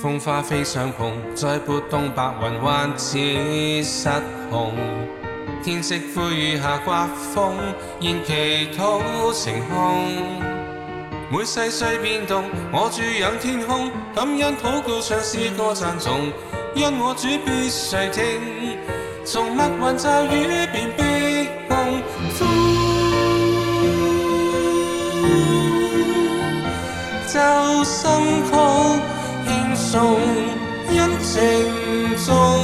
风花飞上空，再拨动白云，万似失红。天色灰雨下刮风，仍祈祷晴空。每细碎变动，我注仰天空，感恩祷告唱诗歌赞颂。因我主必细听，从密云骤雨变冰。颂，恩情重，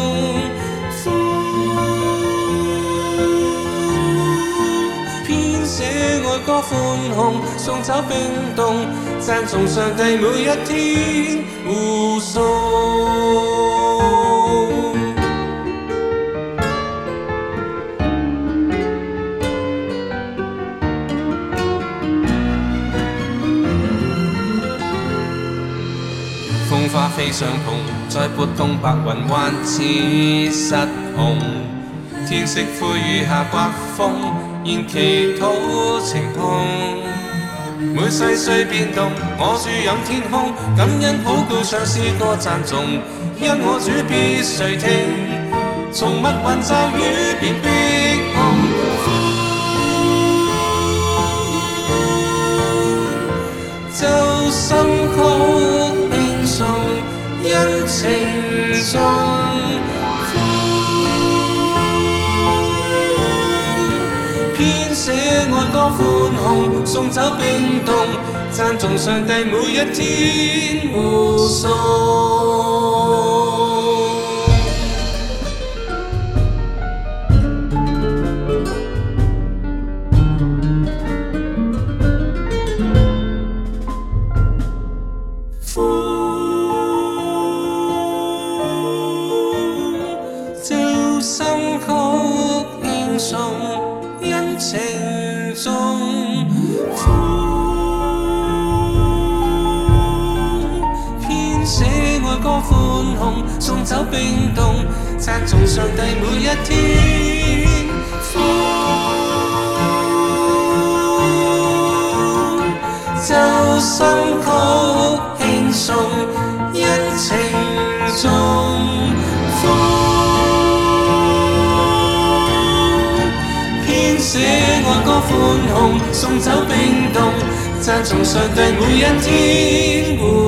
书编写爱歌欢颂，送走冰冻，赞颂上帝每一天护送。花飞上空，再拨动白云，还似失控。天色灰雨下刮风，现祈祷晴空。每世碎变动，我注仰天空，感恩祷告上诗歌赞颂。因我主必谁听？从密云骤雨别碧空。承圣颂，编写爱歌，欢宏，送走冰冻，赞颂上帝每一天护送。欢颂，送走冰冻，赞颂上帝每一天。风奏新曲，轻松，一情重。风编写爱歌，欢颂，送走冰冻，赞颂上帝每一天。